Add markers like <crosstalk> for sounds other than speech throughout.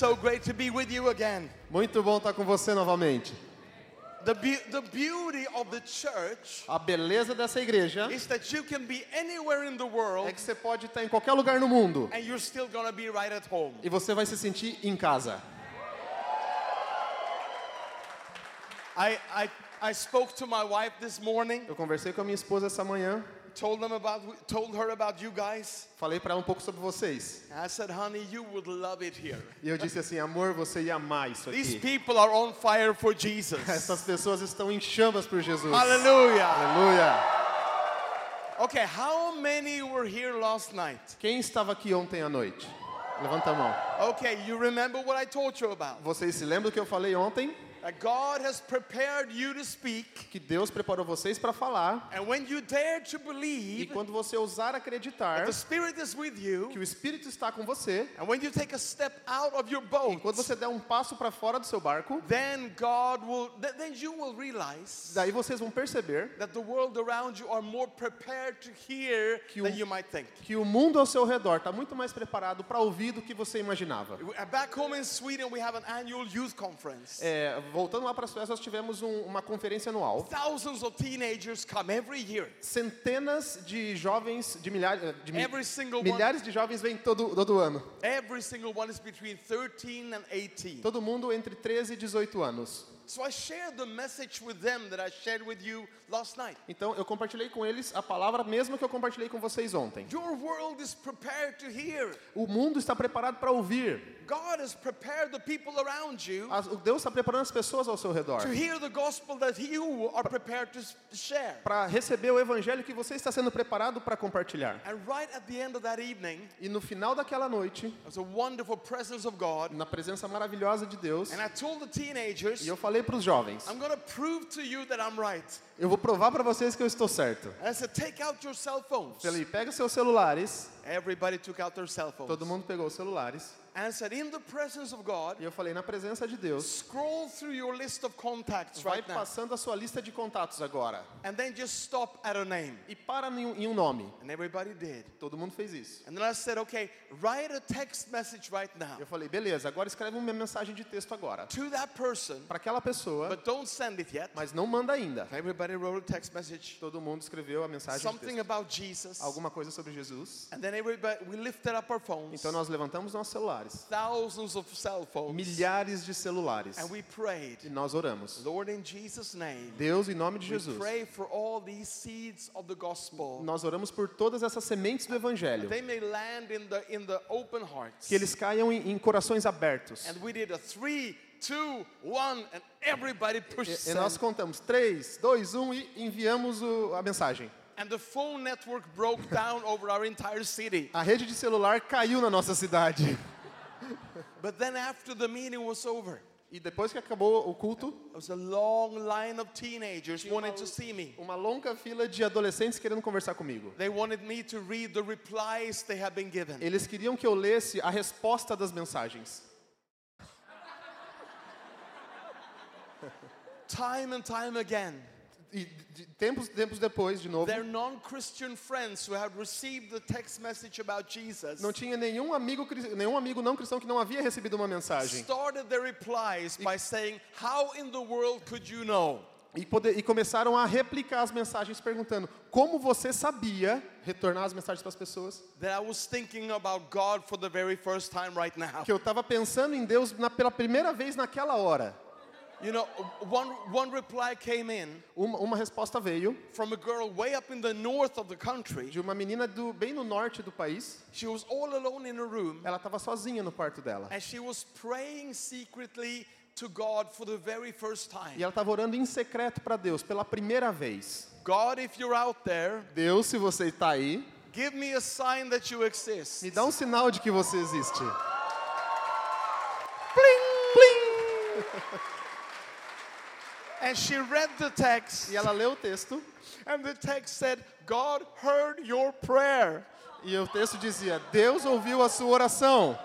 so great to be with you again. Muito bom estar com você novamente. The, be- the beauty of the church A beleza dessa igreja is that you can be anywhere in the é world que você pode estar em qualquer lugar no mundo and you're still to be right at home. e você vai se sentir em casa. I, I, I spoke to my wife this morning, Eu conversei com a minha esposa essa manhã, told, them about, told her about you guys. falei para ela um pouco sobre vocês. I said, honey, you would love it here. E eu disse assim, amor, você ia amar isso These aqui. people are on fire for Jesus. Essas pessoas estão em chamas por Jesus. Hallelujah. Aleluia. Okay, how many were here last night? Quem estava aqui ontem à noite? Levanta a mão. Okay, you remember what I told you about? Vocês se lembram do que eu falei ontem? That God has prepared you to speak, Que Deus preparou vocês para falar. and when you dare to E believe quando você ousar acreditar the Spirit is with you, que o Espírito está com você, and when you take a step out of your e quando você der um passo para fora do seu barco, then God will, th- then you will realize daí vocês vão perceber that the world around you are more prepared to hear Que o- than you might think. que o mundo ao seu redor está muito mais preparado para ouvir do que você imaginava. Back home in Sweden, we have an annual youth conference. É, voltando lá para as festas, nós tivemos um- uma conferência anual. Thousands of teenagers come every year. Centenas de jovens, de milhares, de mi- Every single one. milhares de jovens vêm todo, todo ano. Every single one is between 13 and 18. Todo mundo entre 13 e 18 anos. So I shared the message with them that I shared with you last night. Então eu compartilhei com eles a palavra mesma que eu compartilhei com vocês ontem. Your world is prepared to hear. O mundo está preparado para ouvir. God has prepared the people around you As- o Deus está preparando as pessoas ao seu redor to hear the gospel that you are prepared to share. para receber o evangelho que você está sendo preparado para compartilhar. And right at the end of that evening, E no final daquela noite, there was a wonderful presence of God. na presença maravilhosa de Deus, And I told the teenagers, e eu falei para os jovens: I'm going to prove to you that I'm right. eu vou provar para vocês que eu estou certo. Said, take out your cell phones. Falei: pega seus celulares. Everybody took out their cell phones. Todo mundo pegou os celulares. And said, in the presence of God, E eu falei: na presença de Deus, scroll through your list of contacts vai right now. passando a sua lista de contatos agora. And then just stop at a name. E para em um, nome. And everybody did. Todo mundo fez isso. And then I said, okay, write a text message right now Eu falei: beleza, agora escreve uma mensagem de texto agora. to that person, Para aquela pessoa, but don't send it yet. mas não manda ainda. Everybody wrote a text message, Todo mundo escreveu a mensagem de something texto. about Jesus. Alguma coisa sobre Jesus. And then everybody, we lifted up our phones, Então nós levantamos nossos celulares. thousands of cell phones, Milhares de celulares. and we prayed, E nós oramos. Lord, in Jesus' name, Deus, em nome de Jesus. pray for all these seeds of the gospel. Nós oramos por todas essas sementes do Evangelho. They may land in the in the open hearts. Que eles caiam em, em corações abertos. And we did a three, two, one, and everybody pushed E, e nós contamos 3, 2, 1 e enviamos o- a mensagem. And the phone network broke down over our entire city. A rede de celular caiu na nossa cidade. But then after the meeting was over, E depois que acabou o culto, there was a long line of teenagers wanting to see me. uma longa fila de adolescentes querendo conversar comigo. They wanted me to read the replies they had been given. Eles queriam que eu lesse a resposta das mensagens. Time and time again, E tempos, tempos depois, de novo, não tinha nenhum amigo, nenhum amigo não cristão que não havia recebido uma mensagem. started their replies by saying, How in the world could you know? E, poder- e começaram a replicar as mensagens perguntando: como você sabia retornar as mensagens para as pessoas? Que eu estava pensando em Deus na- pela primeira vez naquela hora. You know, one, one reply came in Uma, uma resposta veio from a girl way up in the north of the country. de uma menina do, bem no norte do país. She was all alone in a room Ela estava sozinha no quarto dela. and she was praying secretly to God for the very first E time. ela estava orando em secreto para Deus pela primeira vez. God, if you're out there, Deus, se você está aí, give me a sign that you exist. me dá um sinal de que você existe. Plim, plim. <laughs> And she read the text, E ela leu o texto and the text said, God heard your prayer. e o texto dizia: Deus ouviu a sua oração.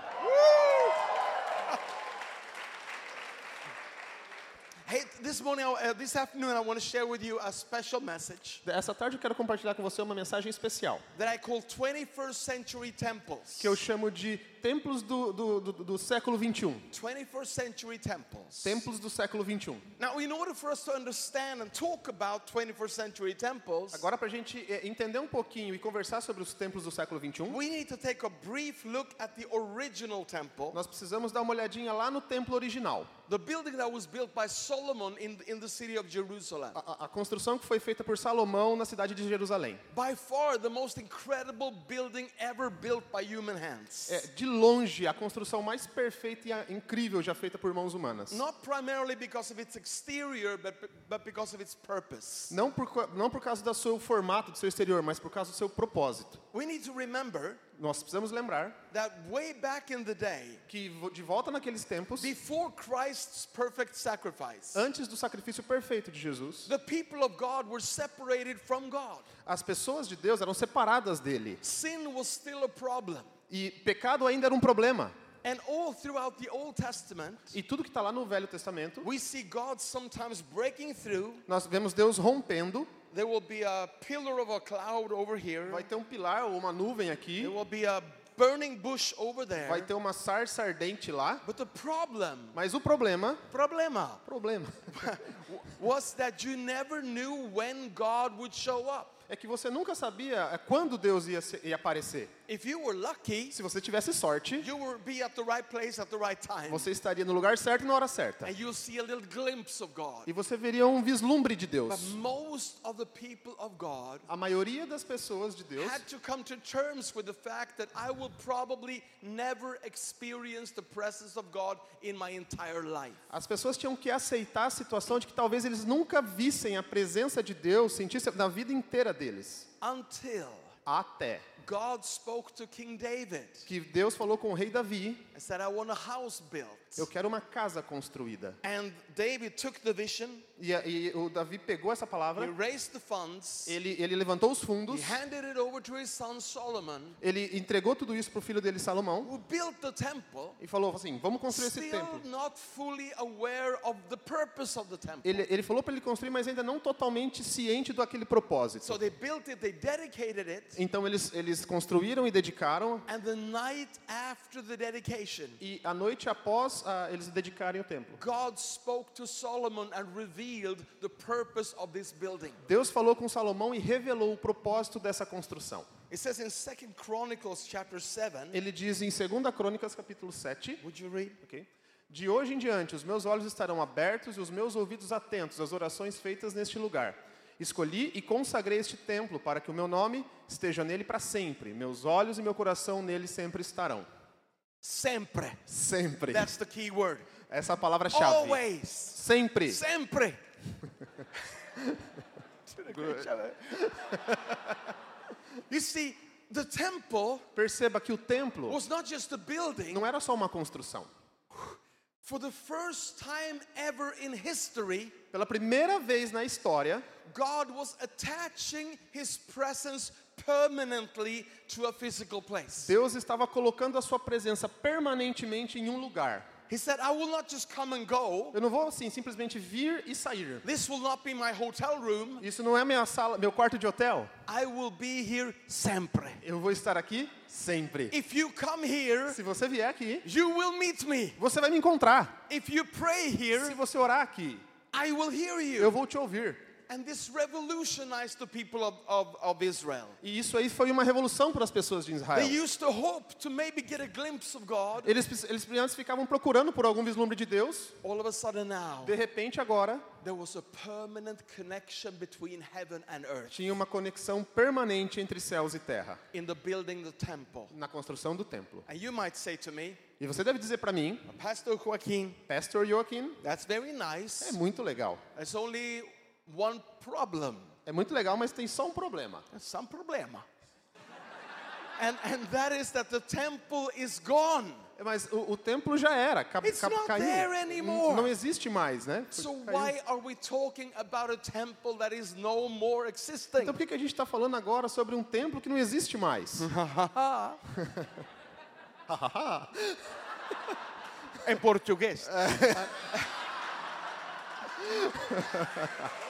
Hey, this morning, uh, this afternoon, I want to share with you a special message Essa tarde eu quero compartilhar com você uma mensagem especial that I call 21st Century Temples. que eu chamo de templos do, do, do, do século 21. 21st century temples. Templos do século 21. Now, in order for us to understand and talk about 21st century temples, Agora, para a gente eh, entender um pouquinho e conversar sobre os templos do século 21, we need to take a brief look at the original temple, nós precisamos dar uma olhadinha lá no templo original. the building that was built by Solomon in, in the city of Jerusalem. A, a- a construção que foi feita por Salomão na cidade de Jerusalém. By far the most incredible building ever built by human hands. É, de longe, a construção mais perfeita e incrível já feita por mãos humanas. Not primarily because of its exterior, but, but because of its purpose. Não por, não por causa do seu formato, do seu exterior, mas por causa do seu propósito. We need to remember Nós precisamos lembrar that way back in the day, que de volta naqueles tempos, before Christ's perfect sacrifice, antes do sacrifício perfeito de Jesus, the people of God were separated from God. as pessoas de Deus eram separadas dele. Sin was still a problem. E pecado ainda era um problema. And all throughout the Old Testament, E tudo que está lá no Velho Testamento, we see God sometimes breaking through. nós vemos Deus rompendo. There will be a pillar of a cloud over here. Vai ter um pilar ou uma nuvem aqui. There will be a burning bush over Vai there. ter uma sarça ardente lá. But the problem, Mas o problema, problema, problema, <laughs> was that you never knew when God would show up. é que você nunca sabia é, quando Deus ia, se- ia aparecer. If you were lucky, Se você tivesse sorte, you would be at the right place at the right time. você estaria no lugar certo e na hora certa. And you'll see a little glimpse of God. E você veria um vislumbre de But Deus. most of the people of God A maioria das pessoas de Deus had to come to terms with the fact that I will probably never experience the presence of God in my entire life. As pessoas tinham que aceitar a situação de que talvez eles nunca vissem a presença de Deus, sentissem na vida inteira deles. Until Até God spoke to King David que Deus falou com o rei Davi: and said, I want a house built. Eu quero uma casa construída. And David took the vision, E, e o Davi pegou essa he palavra, raised the funds, ele, ele levantou os he fundos, handed it over to his son Solomon, ele entregou tudo isso para o filho dele, Salomão, who built the temple, e falou assim: Vamos construir esse still templo. not fully aware of the purpose of the temple. Ele, ele falou para ele construir, mas ainda não totalmente ciente do aquele propósito. So they built it, they dedicated it, Então eles, eles construíram e dedicaram, and the night after the dedication, e a noite após ah, eles dedicarem o templo, God spoke to Solomon and revealed the purpose of this building. Deus falou com Salomão e revelou o propósito dessa construção. It says in 2 Chronicles chapter 7, Ele diz em 2 Crônicas capítulo 7, would you read? ok? De hoje em diante, os meus olhos estarão abertos e os meus ouvidos atentos às orações feitas neste lugar. Escolhi e consagrei este templo para que o meu nome esteja nele para sempre. Meus olhos e meu coração nele sempre estarão. Sempre. Sempre. That's the key word. Essa é a palavra-chave. Always. Sempre. Sempre. <laughs> You see, the temple Perceba que o templo was not just a building. não era só uma construção. For the first time ever in history, Pela primeira vez na história, God was attaching his presence permanently to a physical place. Deus estava colocando a sua presença permanentemente em um lugar. He said, I will not just come and go. Eu não vou assim simplesmente vir e sair. This will not be my hotel room. Isso não é minha sala, meu quarto de hotel. I will be here sempre. Eu vou estar aqui sempre. If you come here, Se você vier aqui, you will meet me. você vai me encontrar. If you pray Se here, você orar aqui, I will hear eu you. vou te ouvir. And this revolutionized the people of, of, of Israel. E isso aí foi uma revolução para as pessoas de They Israel. used to hope to maybe get a glimpse of God. Eles, eles antes ficavam procurando por algum vislumbre de Deus. All of a sudden now, De repente, agora, there was a permanent connection between heaven and earth tinha uma conexão permanente entre céus e terra in the building the temple. na construção do templo. And you might say to me, E você deve dizer para mim, Pastor Joaquin, Pastor Joaquim, that's very é nice. muito legal. There's only one problem. É muito legal, mas tem só um problema. There's some problema. And, and that is that the temple is gone. Mas o, o templo já era, ca, It's ca, not caiu. there anymore. Não existe mais, né? So Caiu. why are we talking about a temple that is no more existing? Então por que, que a gente está falando agora sobre um templo que não existe mais? <laughs> em português. <laughs>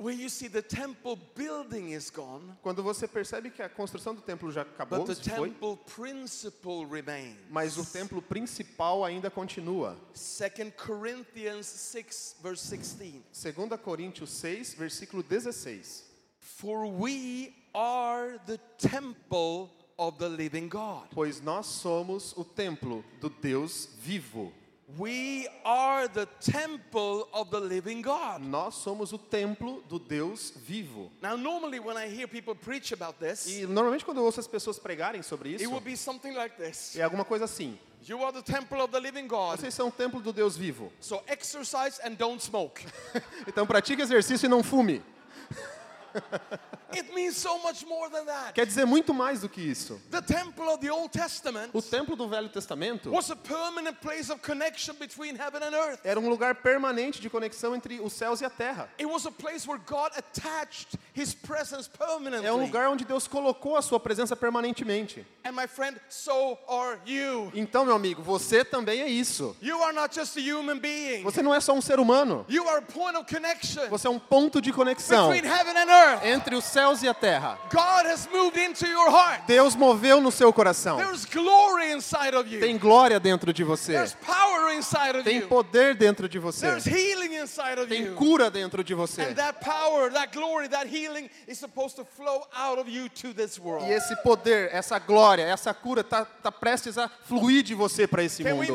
where you see the temple building is gone, Quando você percebe que a construção do templo já acabou, but the se foi, temple principle remains. mas o templo principal ainda continua. 2 Corinthians 6, verse 16. 2 Coríntios 6, versículo 16. For we are the temple of the living God. Pois nós somos o templo do Deus vivo. We are the temple of the living God. Nós somos o templo do Deus vivo. Now, normally when I hear people preach about this, E normalmente quando eu ouço as pessoas pregarem sobre it isso, will be something like this é alguma coisa assim. You are the temple of the living God. Vocês são o templo do Deus vivo. So exercise and don't smoke. <laughs> Então pratique exercício e não fume. <laughs> <laughs> it means so much more than that. Quer dizer muito mais do que isso. The temple of the Old Testament O templo do Velho Testamento was a permanent place of connection between heaven and earth. era um lugar permanente de conexão entre os céus e a terra. It was a place where God attached his presence permanently. É um lugar onde Deus colocou a sua presença permanentemente. And my friend, so are you. Então, meu amigo, você também é isso. You are not just a human being. Você não é só um ser humano. You are a point of connection Você é um ponto de conexão between heaven and earth. Entre os céus e a terra. God has moved into your heart. Deus moveu no seu coração. There's glory inside of you. Tem glória dentro de você. There's power inside of Tem you. poder dentro de você. There's healing inside of Tem you. cura dentro de você. And that power, that glory, that healing is supposed to flow out of you to this world. E esse poder, essa glória, essa cura tá, tá prestes a fluir de você para esse Can mundo.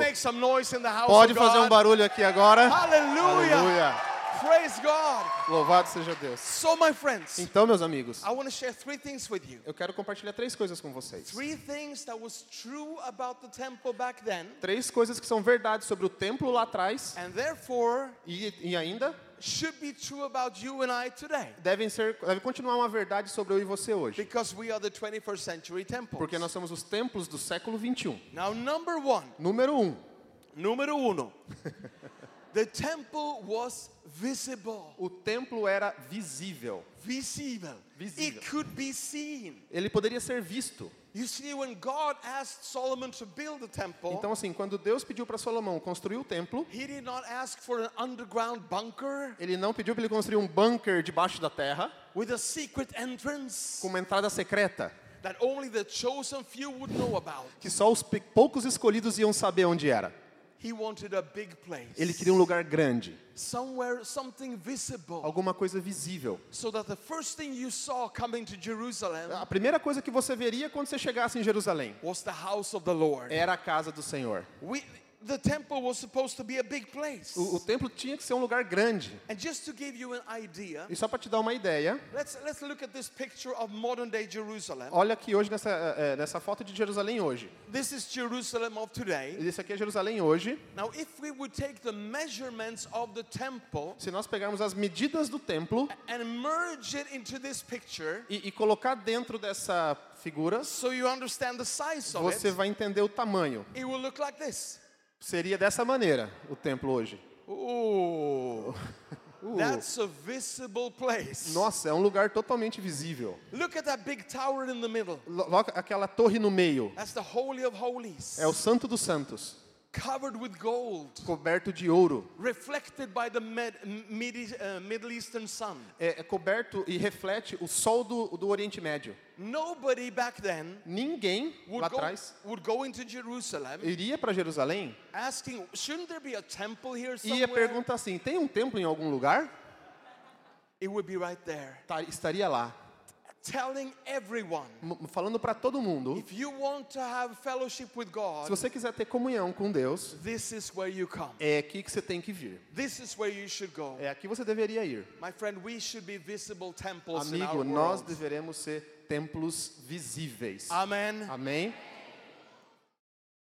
Pode fazer um barulho aqui agora. Aleluia. Praise God. Louvado seja Deus. So, my friends, Então, meus amigos, I want to share three things with you. eu quero compartilhar três coisas com vocês. Three things that was true about the temple back then, Três coisas que são verdades sobre o templo lá atrás and therefore e, e ainda should be true about you and I today. devem ser, deve continuar uma verdade sobre eu e você hoje. Because we are the 21st century temple. Porque nós somos os templos do século 21. Now, number one, Número um, número uno, <laughs> the temple was visible. o templo era visível. Visible. Visível. It could be seen. Ele poderia ser visto. You see, when God asked Solomon to build the temple, Então, assim, quando Deus pediu para Salomão construir o templo, he did not ask for an underground bunker ele não pediu para ele construir um bunker debaixo da terra with a secret entrance com uma entrada secreta that only the chosen few would know about. que só os poucos escolhidos iam saber onde era. He wanted a big place. Ele queria um lugar grande, somewhere, something visible. alguma coisa visível. So that the first thing you saw coming to Jerusalem A primeira coisa que você veria quando você chegasse em Jerusalém was the house of the Lord. era a casa do Senhor. We, the temple was supposed to be a big place. O, o templo tinha que ser um lugar grande. And just to give you an idea, E só para te dar uma ideia, let's, let's look at this picture of modern day Jerusalem. olha aqui hoje nessa, eh, eh, nessa foto de Jerusalém hoje. This is Jerusalem of today. Esse aqui é Jerusalém hoje. Now, if we would take the measurements of the temple Se nós pegarmos as medidas do templo and merge it into this picture, e, e colocar dentro dessa figura, so you understand the size of você it, vai entender o tamanho. it will look like this. Seria dessa maneira o templo hoje. Ooh, <laughs> that's a visible place. Nossa, é um lugar totalmente visível. Look at that big tower in the middle. Aquela torre no meio. That's the Holy of Holies, É o Santo dos Santos, covered with gold, coberto de ouro. reflected by the Med- Midi- uh, Middle Eastern sun. É, é coberto e reflete o sol do, do Oriente Médio. Nobody back then Ninguém lá would go, atrás would go into Jerusalem iria para Jerusalém asking, shouldn't there be a temple here e ia somewhere? perguntar assim: tem um templo em algum lugar? It would be right there. Tá, estaria lá, Telling everyone, falando para todo mundo. if you want to have fellowship with Se God, você quiser ter comunhão com Deus, this is where you come. é aqui que você tem que vir. This is where you should go. É aqui você deveria ir. My friend, we should be visible temples in our Amigo, nós world. deveremos ser templos visíveis. Amen. Amém?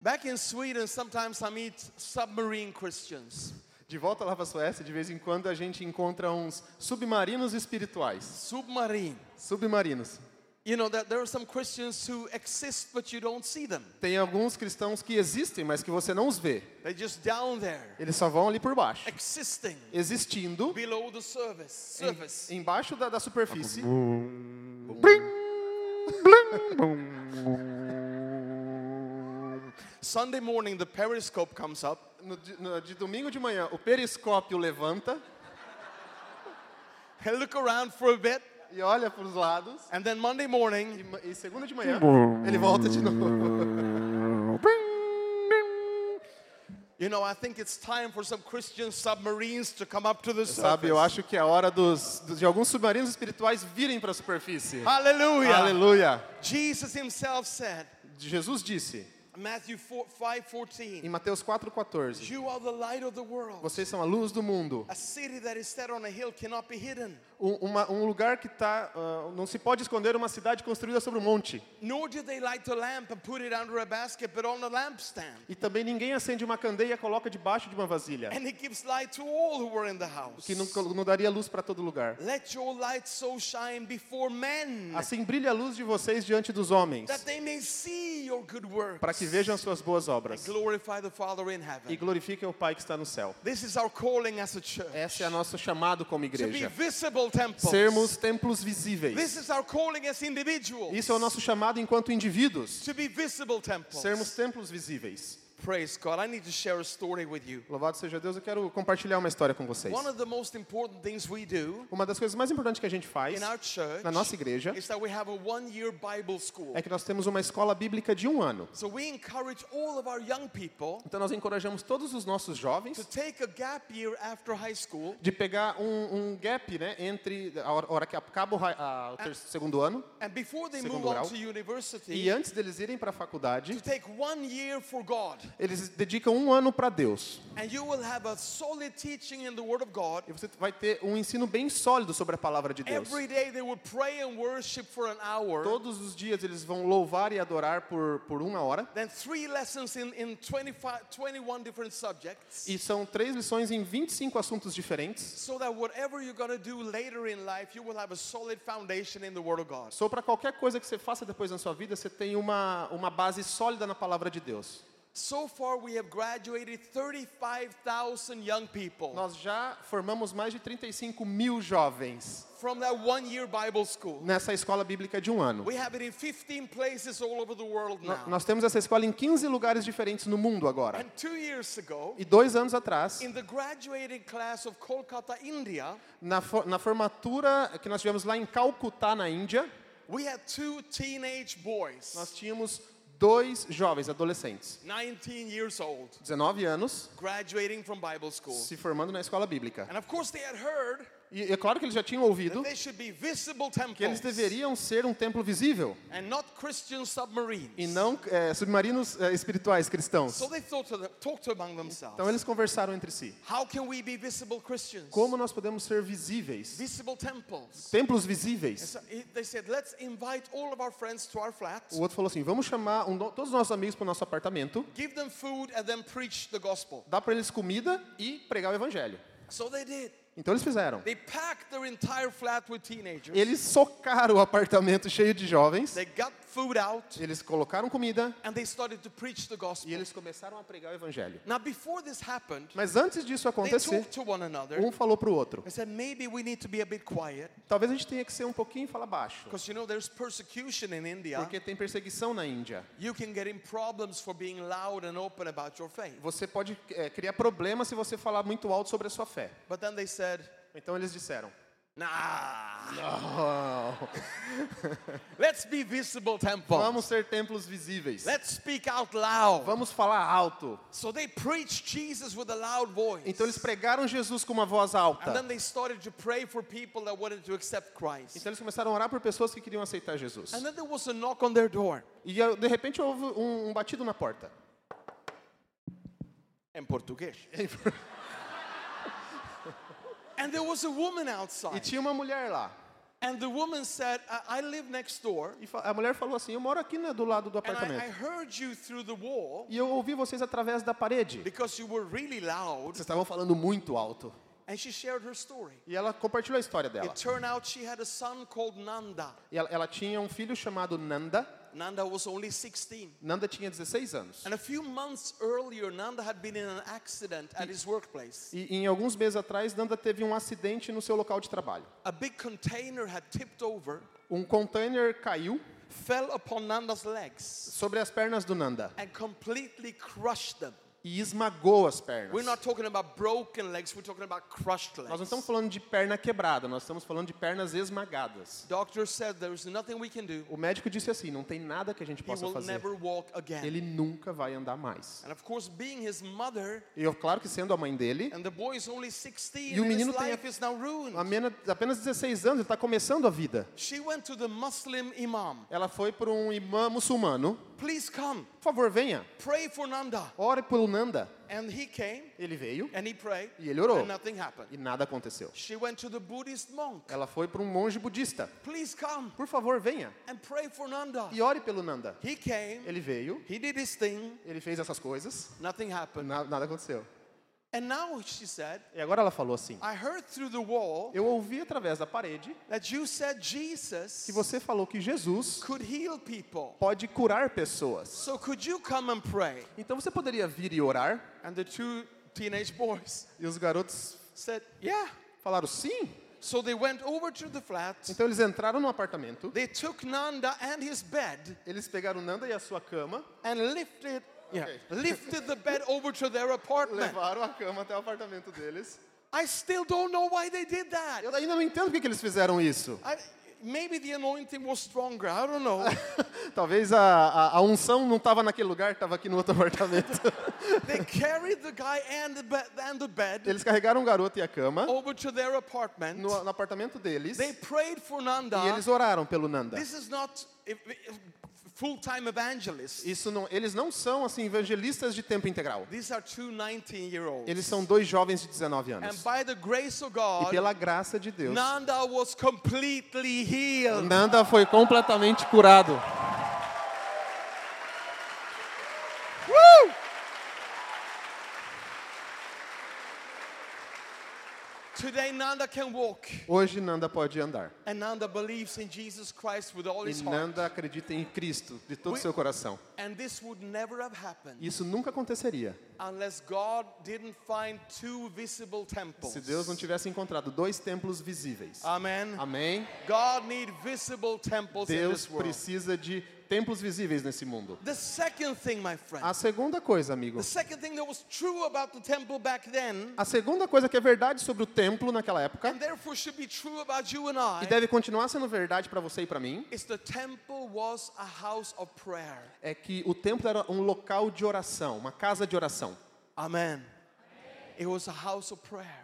Back in Sweden, sometimes I meet submarine Christians. De volta lá para a Suécia, de vez em quando a gente encontra uns submarinos espirituais. Submarine. Submarinos. You know that there are some Christians who exist but you don't see them. Tem alguns cristãos que existem, mas que você não os vê. They're just down there, Eles só vão ali por baixo, existing existindo below the surface. em- Surface. embaixo da, da superfície. Sunday morning, the periscope comes up, No, no- de domingo de manhã, o periscópio levanta I look around for a bit, e olha para os lados. and then Monday morning, E, e segunda de manhã, ele volta de novo. <laughs> you know, I think it's time for some Christian submarines to come up to the Sabe, eu surface. acho que é hora dos, de alguns submarinos espirituais virem para a superfície. Hallelujah. Aleluia. Jesus himself said, Jesus disse Matthew 4, 5:14, em Mateus 4,14: You are the light of the world. Vocês são a luz do mundo. A city that is set on a hill cannot be hidden. Um, uma- um lugar que está. não se pode esconder uma cidade construída sobre um monte. Basket. E também ninguém acende uma candeia e coloca debaixo de uma vasilha. Que não, não daria luz para todo lugar. Let your light so shine before men Assim brilhe a luz de vocês diante dos homens, para que vejam as suas boas obras e glorifiquem o Pai que está no céu. A. Esse é o nosso chamado como To be igreja. visible. Sermos templos visíveis. This is our calling as individuals. Isso é o nosso chamado enquanto indivíduos. To be visible temples. Sermos templos visíveis. Praise God. I need to share a story with you. Louvado seja Deus, eu quero compartilhar uma história com vocês. One of the most important things we do Uma das coisas mais importantes que a gente faz in our church na nossa igreja is that we have a one-year Bible school. é que nós temos uma escola bíblica de um ano. So we encourage all of our young people Então nós encorajamos todos os nossos to jovens take a gap year after high school de pegar um, um gap né, entre a hora que acaba o, a- o segundo ano and before they move on grau. to university e antes deles irem para a to faculdade, take one year for God. Eles dedicam um ano para Deus. And you will have a solid teaching in the Word of God. E você vai ter um ensino bem sólido sobre a palavra de Deus. Every day they will pray and worship for an hour. Todos os dias eles vão louvar e adorar por, por uma hora. Then three lessons in, in 25, 21 different subjects. E são três lições em 25 assuntos diferentes. So that whatever you're going to do later in life, you will have a solid foundation in the Word of God. Só para qualquer coisa que você faça depois na sua vida, você tem uma, uma base sólida na palavra de Deus. So far, we have graduated 35,000 young people Nós já formamos mais de 35 mil jovens from that one year Bible school. nessa escola bíblica de um ano. We have it in 15 places all over the world No- now. Nós temos essa escola em 15 lugares diferentes no mundo agora. And two years ago, E dois anos atrás, in the graduating class of Kolkata, India, na, fo- na formatura que nós tivemos lá em Calcutá, na Índia, we had two teenage boys, nós tínhamos dois jovens adolescentes, 19 years old, 19 anos, graduating from Bible school. se formando na escola bíblica. E é claro que eles já tinham ouvido que eles deveriam ser um templo visível and not Christian submarines. e não é, submarinos é, espirituais cristãos. So they thought to them, talked among themselves. Então eles conversaram entre si. How can we be visible Christians? Como nós podemos ser visíveis? Visible temples. Templos visíveis. so it- they said, let's invite all of our friends to our flat, O outro falou assim: vamos chamar um do- todos os nossos amigos para o nosso apartamento, give them food, and then preach the gospel. dar para eles comida e pregar o evangelho. So they did. Então eles fizeram. They packed their entire flat with teenagers. Eles socaram o apartamento cheio de jovens, They got food out, eles colocaram comida and they started to preach the e gospel. eles começaram a pregar o evangelho. Now, before this happened, Mas antes disso they acontecer, talked to one another. um falou para o outro: They said, maybe we need to be a bit quiet, talvez a gente tenha que ser um pouquinho e falar baixo, because you know there's persecution in India. porque tem perseguição na Índia. You can get in problems for being loud and open about your faith. Você pode é, criar problemas se você falar muito alto sobre a sua fé. But then they said, Então eles disseram: nah, "Oh, <laughs> let's be visible temples. vamos ser templos visíveis. Let's speak out loud. Vamos falar alto. So they preached Jesus with a loud voice. Então eles pregaram Jesus com uma voz alta. And then they started to pray for people that wanted to accept Christ. Então eles começaram a orar por pessoas que queriam aceitar Jesus. And then there was a knock on their door. E eh, de repente houve um, um batido na porta. In Portuguese. <laughs> And there was a woman E outside. tinha uma mulher lá. And the woman said, I, live next door. E a mulher falou assim: Eu moro aqui né, do lado do And I, I apartamento. heard you through the wall E eu ouvi vocês através da parede. because you were really loud. Vocês estavam falando muito alto. And she shared her story. E ela compartilhou a história dela. It turned out she had a son called Nanda. E ela, ela tinha um filho chamado Nanda. Nanda was only 16. Nanda tinha 16 anos. And a few months earlier, Nanda had been in an accident at his workplace. E em alguns meses atrás, Nanda teve um acidente no seu local de trabalho. A big container had tipped over, Um container caiu fell upon Nanda's legs, sobre as pernas do Nanda and completely crushed them. E esmagou as pernas. We're not talking about broken legs, we're talking about crushed Nós não estamos falando de perna quebrada, nós estamos falando de pernas esmagadas. Doctor said there is nothing we can do. O médico disse assim: não tem nada que a gente possa fazer. never walk again. Ele nunca vai andar mais. And of course, being his mother, E eu, claro que sendo a mãe dele, and the boy is only 16, E o menino tem life is now ruined. amena- apenas 16 anos, ele está começando a vida. She went to the Muslim imam. Ela foi para um imã muçulmano. Please come, Por favor, venha. pray for Nanda. Ore pelo Nanda. And he came Ele veio and he prayed, e ele orou. and nothing happened. E nada aconteceu. She went to the Buddhist monk. Ela foi para um monge budista. Please come Por favor, venha. and pray for Nanda. E ore pelo Nanda. He came, Ele veio, he did his thing, ele fez essas coisas, nothing happened. na- nada aconteceu. And now she said, E agora ela falou assim: I heard through the wall Eu ouvi através da parede that you said Jesus que você falou que Jesus could heal people. pode curar pessoas. So could you come and pray? Então você poderia vir e orar? And the two teenage boys E os garotos said, Yeah. falaram sim. So they went over to the flat. Então eles entraram no apartamento, They took Nanda and his bed eles pegaram Nanda e a sua cama, and lifted, yeah, Okay. lifted the bed over to their apartment. levaram a cama até o apartamento deles. I still don't know why they did that. Eu ainda não entendo por que eles fizeram isso. I, maybe the anointing was stronger. I don't know. <laughs> Talvez a, a, a unção não estava naquele lugar, estava aqui no outro apartamento. <laughs> they carried the guy and the, bed, and the bed Eles carregaram o garoto e a cama over to their apartment. no, no apartamento deles They prayed for Nanda. e eles oraram pelo Nanda. This is not if- if- full-time evangelists. Isso não, eles não são assim evangelistas de tempo integral. These are two 19-year-olds. Eles são dois jovens de 19 And anos. by the grace of E God, pela graça de Deus, Nanda was completely healed. Nanda foi completamente curado. Today, Nanda can walk. Hoje Nanda pode andar. And Nanda believes in Jesus Christ with all E his heart. Nanda acredita em Cristo de todo o seu coração. And this would never have happened Isso nunca aconteceria unless God didn't find two visible temples. se Deus não tivesse encontrado dois templos visíveis. Amen. Amém? God need visible temples in Deus this world. precisa de templos visíveis nesse mundo. The second thing, my friend, A segunda coisa, amigo. the second thing that was true about the temple back then, A segunda coisa que é verdade sobre o templo naquela época and therefore should be true about you and e I, deve continuar sendo verdade para você e para mim, is the temple was a house of prayer. é que o templo era um local de oração, uma casa de oração. Amen.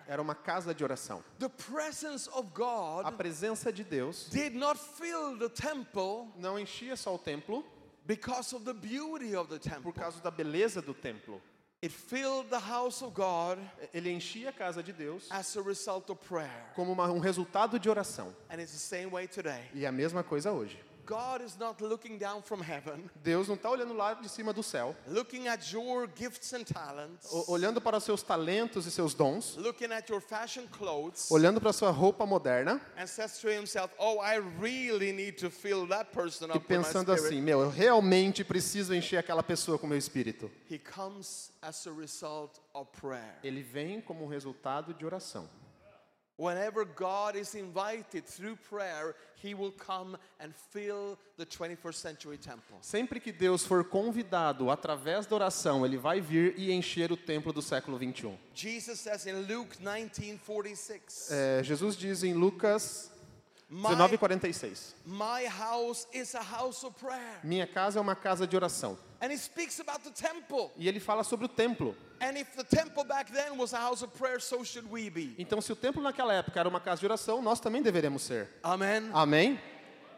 Era uma casa de oração. The presence of A God presença de Deus did not fill the temple não enchia só o templo because of the beauty of the temple. por causa da beleza do templo. It filled the house of God Ele enchia a casa de Deus as a result of prayer. como uma- um resultado de oração. And it's the same way today. E é a mesma coisa hoje. God is not looking down from heaven, Deus não está olhando lá de cima do céu, looking at your gifts and talents, olhando para os seus talentos e seus dons, looking at your fashion clothes, olhando para a sua roupa moderna and says to himself, Oh, I really need to fill that person e pensando assim: meu, eu realmente preciso encher aquela pessoa com meu espírito. He comes as a result of prayer. Ele vem como resultado de oração. Whenever God is invited through prayer, He will come and fill the 21st century temple. Sempre que Deus for convidado através da oração, ele vai vir e encher o templo do século 21. Jesus says in Luke 19:46, É, Jesus diz em Lucas my, 19:46, my house is a house of prayer. minha casa é uma casa de oração. And he speaks about the temple. E ele fala sobre o templo. And if the temple back then was a house of prayer, so should we be. Então, se o templo naquela época era uma casa de oração, nós também deveremos ser. Amen. Amém?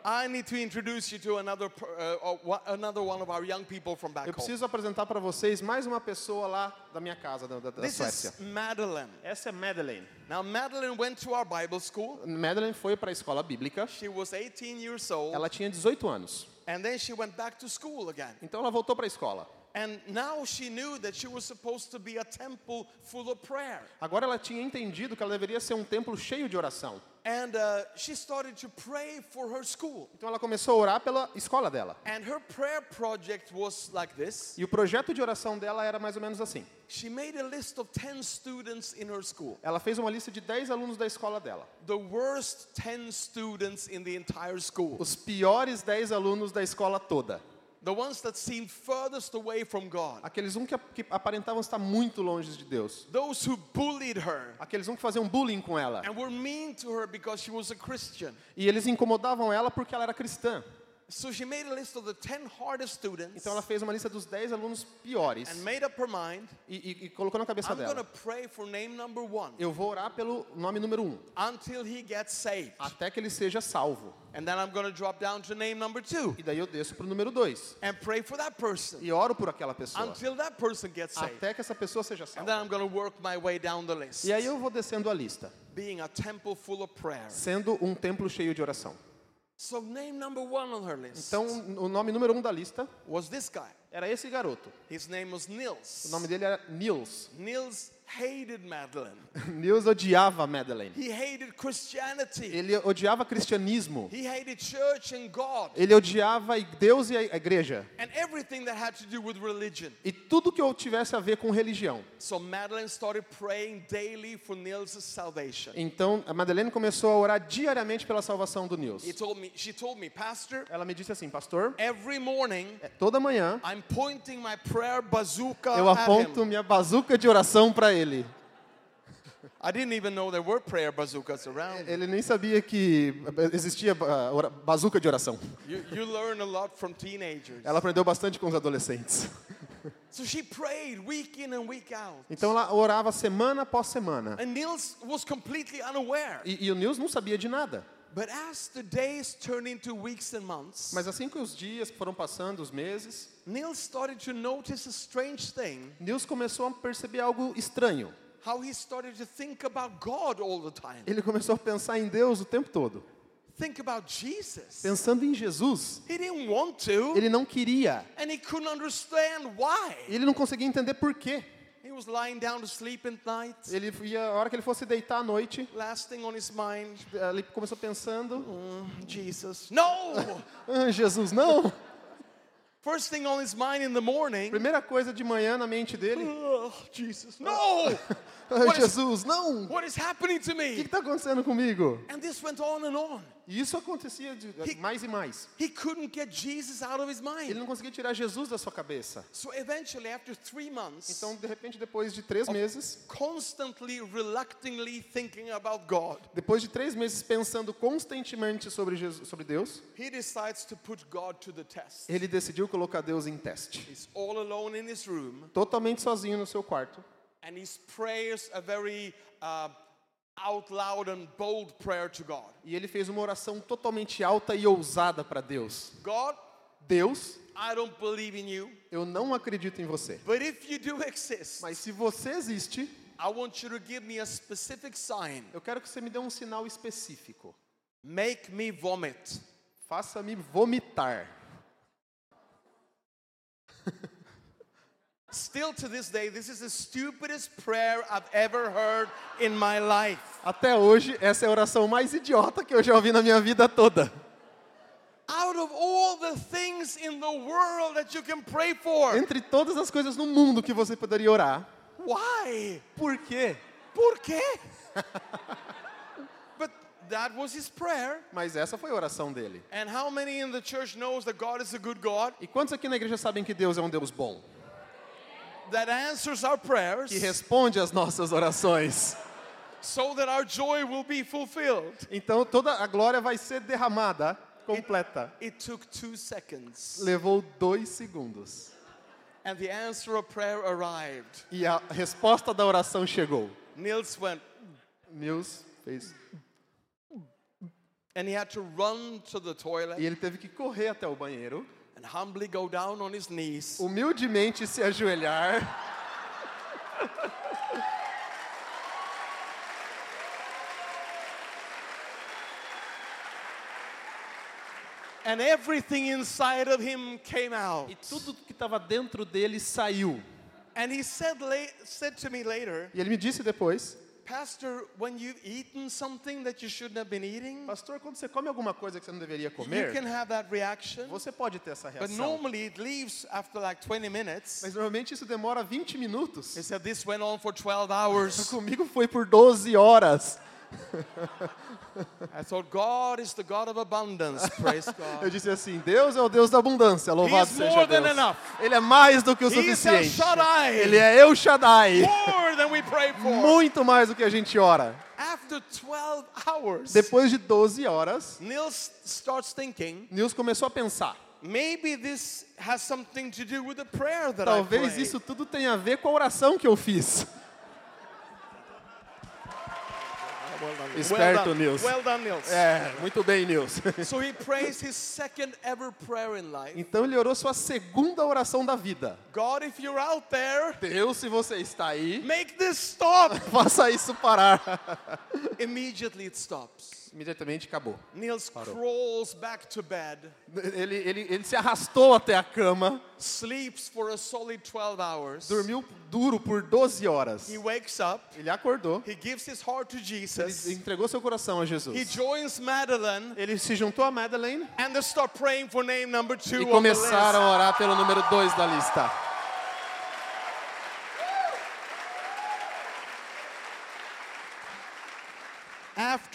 I need to introduce you to another per- uh, uh, one- another one of our young people from back Eu home. preciso apresentar para vocês mais uma pessoa lá da minha casa, da, da, da This Suécia. is Madeline. Essa é Madeleine. Now Madeline went to our Bible school. Madeleine foi para a escola bíblica. She was 18 years old. Ela tinha 18 anos. Então ela voltou para a escola. And now she knew that she was supposed to be a temple full of prayer. Agora ela tinha entendido que ela deveria ser um templo cheio de oração. And uh, she started to pray for her school. Então ela começou a orar pela escola dela. And her prayer project was like this E o projeto de oração dela era mais ou menos assim. She made a list of 10 students in her school, Ela fez uma lista de 10 alunos da escola dela. the worst 10 students in the entire school. Os piores 10 alunos da escola toda. The ones that seemed furthest away from God, Aqueles um que, que aparentavam estar muito longe de Deus. those who bullied her Aqueles um que faziam bullying com ela. and were mean to her because she was a Christian. E eles incomodavam ela porque ela era cristã. So she made a list of the 10 hardest students Então ela fez uma lista dos 10 alunos piores. and made up her mind E, e- e colocou na cabeça I'm going to dela. pray for name number one Eu vou orar pelo nome número um. until he gets saved. Até que ele seja salvo. And then I'm going to drop down to name number two E daí eu desço para o número dois. and pray for that person E oro por aquela pessoa. until that person gets saved. Até que essa pessoa seja And salva. then I'm going to work my way down the list, E aí eu vou descendo a lista. being a temple full of prayer. Sendo um templo cheio de oração. So name number one on her list Então, o nome número um da lista was this guy. era esse garoto. His name was Nils. O nome dele era Nils. Nils hated Madeline. Odiava Madeleine. He hated Christianity. Ele odiava cristianismo. He hated church and God Ele odiava Deus e a igreja. and everything that had to do with religion. E tudo que tivesse a ver com religião. So Madeline started praying daily for salvation. Então, a Madeleine começou a orar diariamente pela salvação do me, she told me, Pastor, Ela me disse assim, pastor, every morning toda manhã I'm pointing my prayer bazooka eu aponto minha bazuca de oração para ele. I didn't even know there were prayer bazookas around. Ele nem sabia que existia ah, bazuca de oração. You, you learn a lot from teenagers. Ela aprendeu bastante com os adolescentes. So she prayed week in and week out. Então ela orava semana após semana. And Nils was completely unaware. E, e o Nils não sabia de nada. But as the days turned into weeks and months, Mas assim que os dias foram passando, os meses, Nils started to notice a strange thing Nils começou a perceber algo estranho. how he started to think about God all the time. Ele começou a pensar em Deus o tempo todo. Think about Jesus. Pensando em Jesus. He didn't want to, Ele não queria. and he couldn't understand why. Ele não conseguia entender por quê. He was lying down to sleep at night, Ele ia, a hora que ele fosse deitar à noite, last thing on his mind, ele começou pensando: "Mm, Jesus. No! <laughs> ah, Jesus, não! First thing on his mind in the morning, Primeira coisa de manhã na mente dele: oh, Jesus. No! <laughs> ah, Jesus, não! O What is happening to que me? está acontecendo comigo? And this went on and on. E isso acontecia de, mais e mais. He couldn't get Jesus out of his Ele mind. não conseguia tirar Jesus da sua cabeça. So eventually, after three months, Então, de repente, depois de três meses, constantly, reluctantly thinking about God, depois de três meses pensando constantemente sobre, Jesus, sobre Deus, he decides to put God to the test. ele decidiu colocar Deus em teste. He's all alone in his room, Totalmente sozinho no seu quarto. and he prays a very uh, out loud and bold prayer to God. E ele fez uma oração totalmente alta e ousada para Deus. God, Deus, I don't believe in you, eu não acredito em você. but if you do exist, Mas se você existe, I want you to give me a specific sign. eu quero que você me dê um sinal específico. Make me vomit. Faça-me vomitar. Still to this day, this is the stupidest prayer I've ever heard in my life. Até hoje, essa é a oração mais idiota que eu já ouvi na minha vida toda. Out of all the things in the world that you can pray for, Entre todas as coisas no mundo que você poderia orar, why? por quê? Por quê? <laughs> but that was his prayer. Mas essa foi a oração dele. And how many in the church knows that God is a good God E quantos aqui na igreja sabem que Deus é um Deus bom? That answers our prayers Que responde às nossas orações. so that our joy will be fulfilled? Então toda a glória vai ser derramada completa. It took two seconds, Levou dois segundos. and the answer of prayer arrived. E a resposta da oração chegou. Nils went, Nils fez. and he had to run to the toilet E ele teve que correr até o banheiro, and humbly go down on his knees humildemente se ajoelhar. and everything inside of him came out. E tudo que estava dentro dele saiu. And he said, said to me later, E ele me disse depois: Pastor, when you've eaten something that you shouldn't have been eating, Pastor, quando você come alguma coisa que você não deveria you comer, can have that reaction. você pode ter essa But reação. normally it leaves after like 20 minutes. Mas normalmente isso demora 20 minutos. He said, This went on for 12 hours. <laughs> Comigo foi por 12 horas. I thought, God is the God of abundance. Praise <laughs> Eu God. disse assim: Deus é o Deus da abundância, louvado seja more than Deus. enough. Ele é mais do que o El suficiente. Shaddai. Ele é El Shaddai. More than we pray for. Muito mais do que a gente ora. After 12 hours, Depois de 12 horas, Nils starts thinking, Nils começou a pensar: maybe this has something to do with the prayer that I talvez isso tudo tenha a ver com a oração que eu fiz. Esperto, well done. Nils. Well done, Nils. É, muito bem, Nils. <laughs> So he prays his second ever prayer in life. Então ele orou sua segunda oração da vida. God, if you're out there, Deus, se você está aí, make this stop. <laughs> faça isso parar. Immediately it stops. Imediatamente acabou. Nils crawls back to bed, Ele, ele, ele se arrastou até a cama, sleeps for a solid 12 hours. dormiu duro por 12 horas. He wakes up, Ele acordou, he gives his heart to ele Jesus. entregou seu coração a He Jesus. joins Madeline Ele se juntou a Madeleine and they start praying for name number two e começaram a orar pelo número 2 da lista.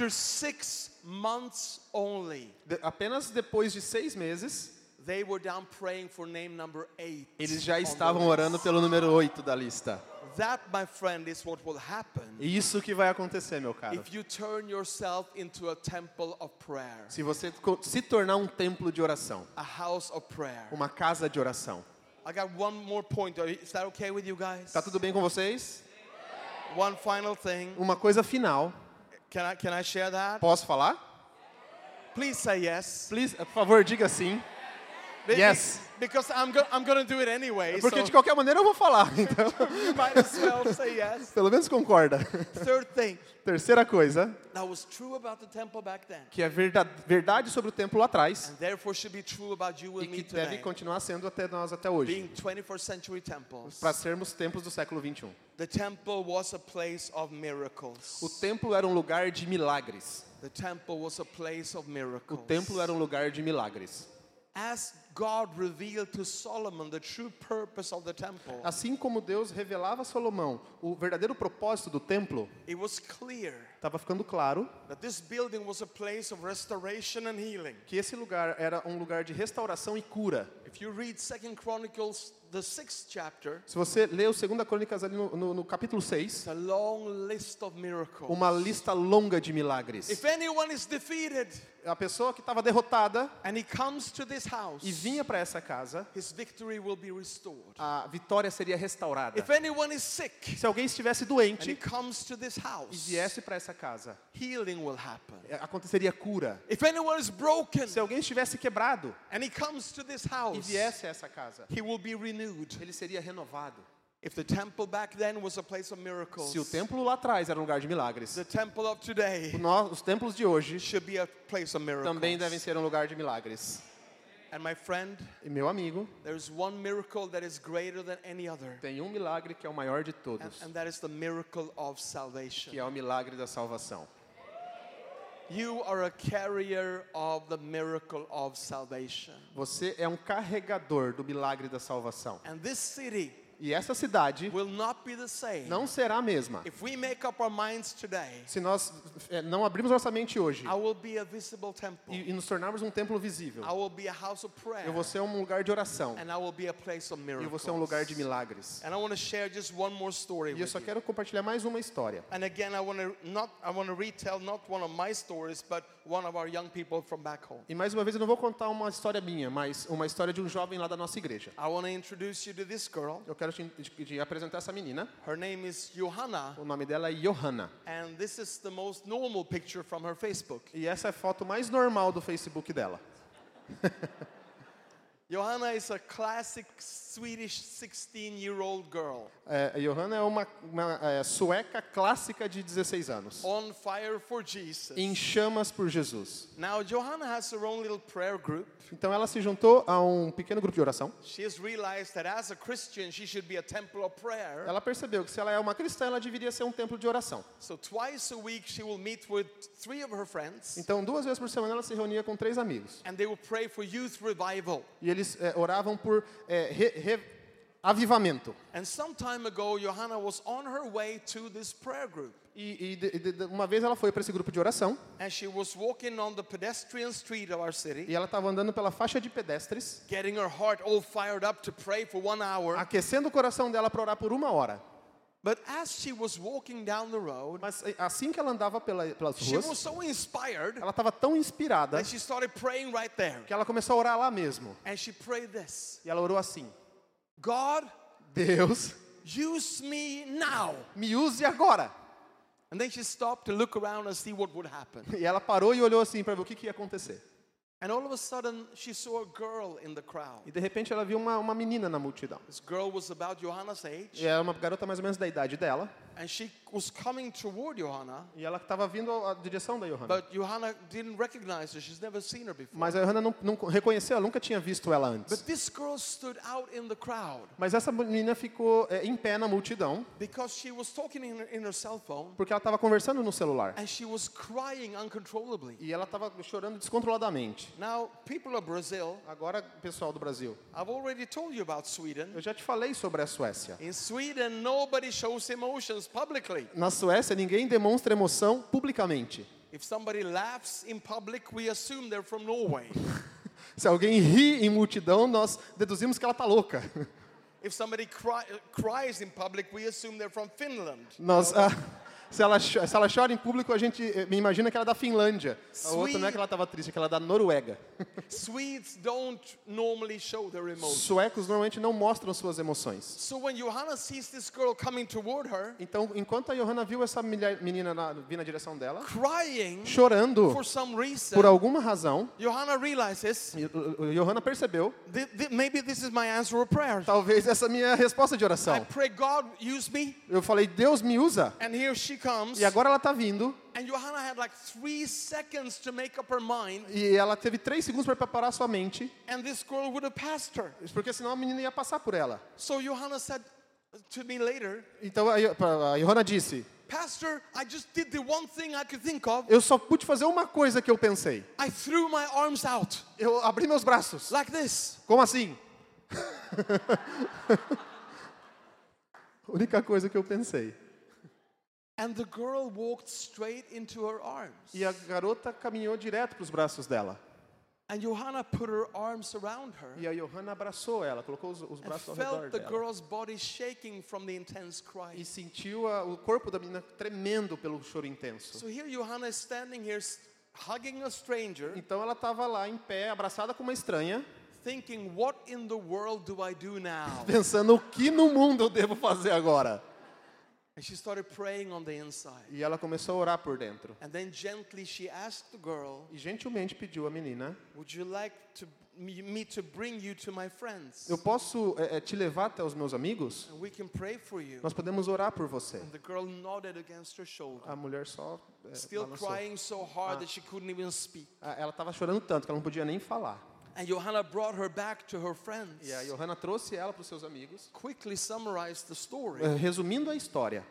After six months only, De- apenas depois de seis meses, they were down praying for name number eight. eles já estavam orando pelo número 8 da lista. That, my friend, is what will happen isso que vai acontecer, meu caro. if you turn yourself into a temple of prayer, Se você co- se tornar um templo de oração, a house of prayer. uma casa de oração. I got one more point. Are you- Is that okay with you guys? Tá tudo bem com vocês? One final thing. Uma coisa final. Can I can I share that? Posso falar? Please say yes. Please, por favor, diga sim. Yes. Because I'm go- I'm to do it anyway. Porque so de qualquer maneira eu vou falar, <laughs> então you <laughs> might as well say yes. pelo menos concorda. Third thing <laughs> Terceira coisa, that was true about the temple back then, que é verda- verdade sobre o templo lá atrás and therefore should be true about you e and me que deve today, continuar sendo até nós até hoje, being 21st century temples. para sermos templos do século 21. The temple was a place of miracles. O templo era um lugar de milagres. The temple was a place of O miracles. templo era um lugar de milagres. As God revealed to Solomon the true purpose of the temple, Assim como Deus revelava a Salomão o verdadeiro propósito do templo, it was clear estava ficando claro that this building was a place of restoration and healing. que esse lugar era um lugar de restauração e cura. If you read Second Chronicles, the sixth chapter, Se você lê o 2 Crônicas ali no, no- no capítulo 6, it's a long list of miracles. uma lista longa de milagres. If anyone is defeated A pessoa que estava derrotada and he comes to this house, e vinha para essa casa, his victory will be restored. a vitória seria restaurada. If anyone is sick Se alguém estivesse and he doente comes to this e house, viesse para essa casa, healing will happen. é, aconteceria cura. If anyone is broken Se alguém estivesse quebrado and he comes to this e house, viesse a essa casa, he will be renewed. Ele seria renovado. If the temple back then was a place of miracles, Se o templo lá atrás era um lugar de milagres, the temple of today os templos de hoje should be a place of miracles. também devem ser um lugar de milagres. And my friend, E meu amigo, there's one miracle that is greater than any other, tem um milagre que é o maior de and, todos, and that is the miracle of salvation. que é o milagre da salvação. You are a carrier of the miracle of salvation. Você é um carregador do milagre da salvação. And this city E essa cidade will not be the same não será a mesma. if we make up our minds today. Se nós é, não abrirmos nossa mente hoje I will be a visible temple. e, e nos tornarmos um templo visível, I will be a house of prayer. eu vou ser um lugar de oração And I will be a place of e eu miracles. vou ser um lugar de milagres. And I want to share just one more story E eu with só you. quero compartilhar mais uma história. And again, I want to not I want to retell not one of my stories, but one of our young people from back home. E mais uma vez eu não vou contar uma história minha, mas uma história de um jovem lá da nossa igreja. I want to introduce you to this girl. Eu quero te, te- te apresentar essa menina. Her name is Johanna, O nome dela é Johanna. and this is the most normal picture from her Facebook. E essa é a foto mais normal do Facebook dela. <laughs> Johanna is a classic Swedish 16-year-old girl, É, Johanna é uma, uma, é, sueca clássica de 16 anos. on fire for Jesus. Em chamas por Jesus. Now, Johanna has her own little prayer group. Então ela se juntou a um pequeno grupo de oração. She has realized that as a Christian, she should be a temple of prayer. Ela percebeu que se ela é uma cristã, ela deveria ser um templo de oração. So twice a week, she will meet with three of her friends, Então, duas vezes por semana, ela se reunia com três amigos. and they will pray for youth revival. E eles é, oravam por é, re- re- avivamento. And some time ago, Johanna was on her way to this prayer group. E, e de- de- uma vez ela foi para esse grupo de oração and she was walking on the pedestrian street of our city, e ela estava andando pela faixa de pedestres, getting her heart all fired up to pray for one hour. aquecendo o coração dela para orar por uma hora. But as she was walking down the road, Mas eh, assim que ela andava pela, pelas she was ruas, so inspired ela estava tão inspirada that she started praying right there. que ela começou a orar lá mesmo. And she prayed this E ela orou assim: God, Deus, use me now. me use agora. And then she stopped to look around and see what would happen. E ela parou e olhou assim para ver o que, que ia acontecer. E de repente ela viu uma, uma menina na multidão. This girl was about Johanna's age, E era uma garota mais ou menos da idade dela. And she was coming toward Johanna, E ela estava vindo à direção da Johanna. but Johanna didn't recognize her. She's never seen her before. Mas a Johanna não, não reconheceu, ela nunca tinha visto ela But antes. this girl stood out in the crowd Mas essa menina ficou é, em pé na multidão because she was talking in her, in her cell phone porque ela estava conversando no celular. and she was crying uncontrollably. E ela estava chorando descontroladamente. Now, people of Brazil, Agora, pessoal do Brasil, I've already told you about Sweden. eu já te falei sobre a Suécia. In Sweden, nobody shows emotions publicly. Na Suécia, ninguém demonstra emoção publicamente. If somebody laughs in public, we assume they're from Norway. <laughs> Se alguém ri em multidão, nós deduzimos que ela está louca. If somebody cry, uh, cries in public, we assume they're from Finland. Nós, ah, se, ela, se ela chora em público, a gente eh, me imagina que ela é da Finlândia. A outra não é que ela estava triste, é que ela é da Noruega. <laughs> Swedes don't normally show their emotions. Suecos normalmente não mostram suas emoções. So when Johanna sees this girl coming toward her, Então, enquanto a Johanna viu essa menina na, vir na direção dela, crying chorando for some reason, por alguma razão, Johanna realizes Johanna percebeu, "Thi- thi- maybe this is my answer of prayer. talvez essa a minha resposta de I oração. pray, God, use me. Eu falei, Deus me usa. And here she comes. E agora ela está vindo, And Johanna had like three seconds to make up her mind, e ela teve três segundos para preparar sua mente, and this girl would have passed her. porque senão a menina ia passar por ela. So Johanna said to me later, Então a Jo- a Johanna disse, Pastor, I just did the one thing I could think of. eu só pude fazer uma coisa que eu pensei. I threw my arms out Eu abri meus braços. like this. Como assim? <laughs> Única coisa que eu pensei. And the girl walked straight into her arms. E a garota caminhou direto para os braços dela. And Johanna put her arms around her E a Johanna abraçou ela, colocou os, os braços ao redor felt the dela. girl's body shaking from the intense E crying. sentiu a- o corpo da menina tremendo pelo choro intenso. So here Johanna is standing here hugging a stranger, Então ela estava lá em pé, abraçada com uma estranha, thinking, what in the world do I do now? <laughs> pensando o que no mundo eu devo fazer agora. And she started praying on the inside. E ela começou a orar por dentro. And then gently she asked the girl, E gentilmente pediu à menina: would you like to me, to bring you to my friends? Eu posso eh, eh, te levar até os meus amigos? And we can pray for you. Nós podemos orar por você. And the girl nodded against her shoulder, A mulher só eh, still balançou. crying so hard that she couldn't even speak. Ah, Ela estava chorando tanto que ela não podia nem falar. And Johanna brought her back to her friends. E a Johanna trouxe ela para os seus amigos, Quickly summarized the story. eh, resumindo a história.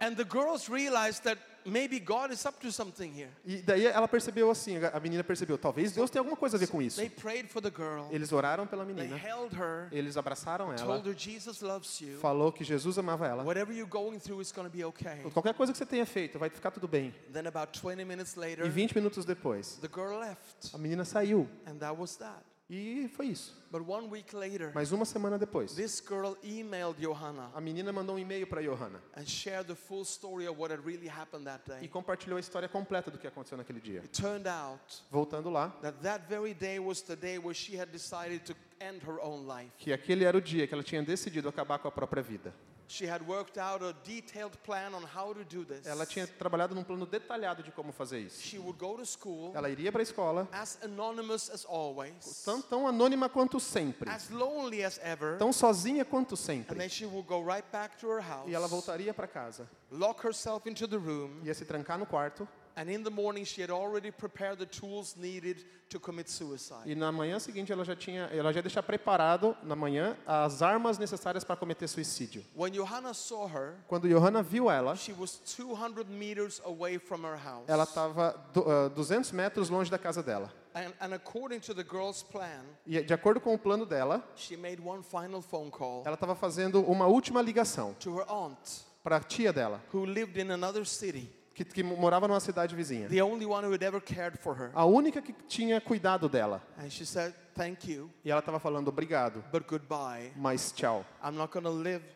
And the girls realized that maybe God is up to something here. E daí ela percebeu assim, a menina percebeu, talvez Deus tenha alguma coisa a ver com isso. They prayed for the girl. Eles oraram pela They menina, held her, eles abraçaram ela, told her Jesus loves you. falou que Jesus amava ela. Whatever you're going through is going to be okay. Qualquer coisa que você tenha feito, vai ficar tudo bem. Then about 20 minutes E later, 20 minutos depois, the girl left. a menina saiu. And that was that. E foi isso. But one week later, Mas uma semana depois, this girl emailed Johanna a menina mandou um e-mail para Johanna and shared the full story of what had really happened that e day. compartilhou a história completa do que aconteceu naquele dia. It turned out Voltando lá, that that very day was the day where she had decided to end her own life. que aquele era o dia que ela tinha decidido acabar com a própria vida. She had worked out a detailed plan on how to do this. Ela tinha trabalhado num plano detalhado de como fazer isso. She would go to school Ela iria para a escola, as anonymous as always, tão, tão anônima quanto sempre, as lonely as ever, tão sozinha quanto and sempre. then she would go right back to her house, E ela voltaria para casa, lock herself into the room, ia se trancar no quarto, And in the morning, she had already prepared the tools needed to commit suicide. E na manhã seguinte ela já tinha, ela já ia deixar preparado na manhã as armas necessárias para cometer suicídio. When Johanna saw her, Quando Johanna viu ela, she was 200 meters away from her house. ela estava 200 metros longe da casa dela. And, and according to the girl's plan, E de acordo com o plano dela, she made one final phone call ela estava fazendo uma última ligação to her aunt, para a tia dela, who lived in another city, que, que morava numa cidade vizinha. the only one who had ever cared for her. A única que tinha cuidado dela. And she said, Thank you, E ela estava falando obrigado, but goodbye. mas tchau. I'm not to live in 15 minutes,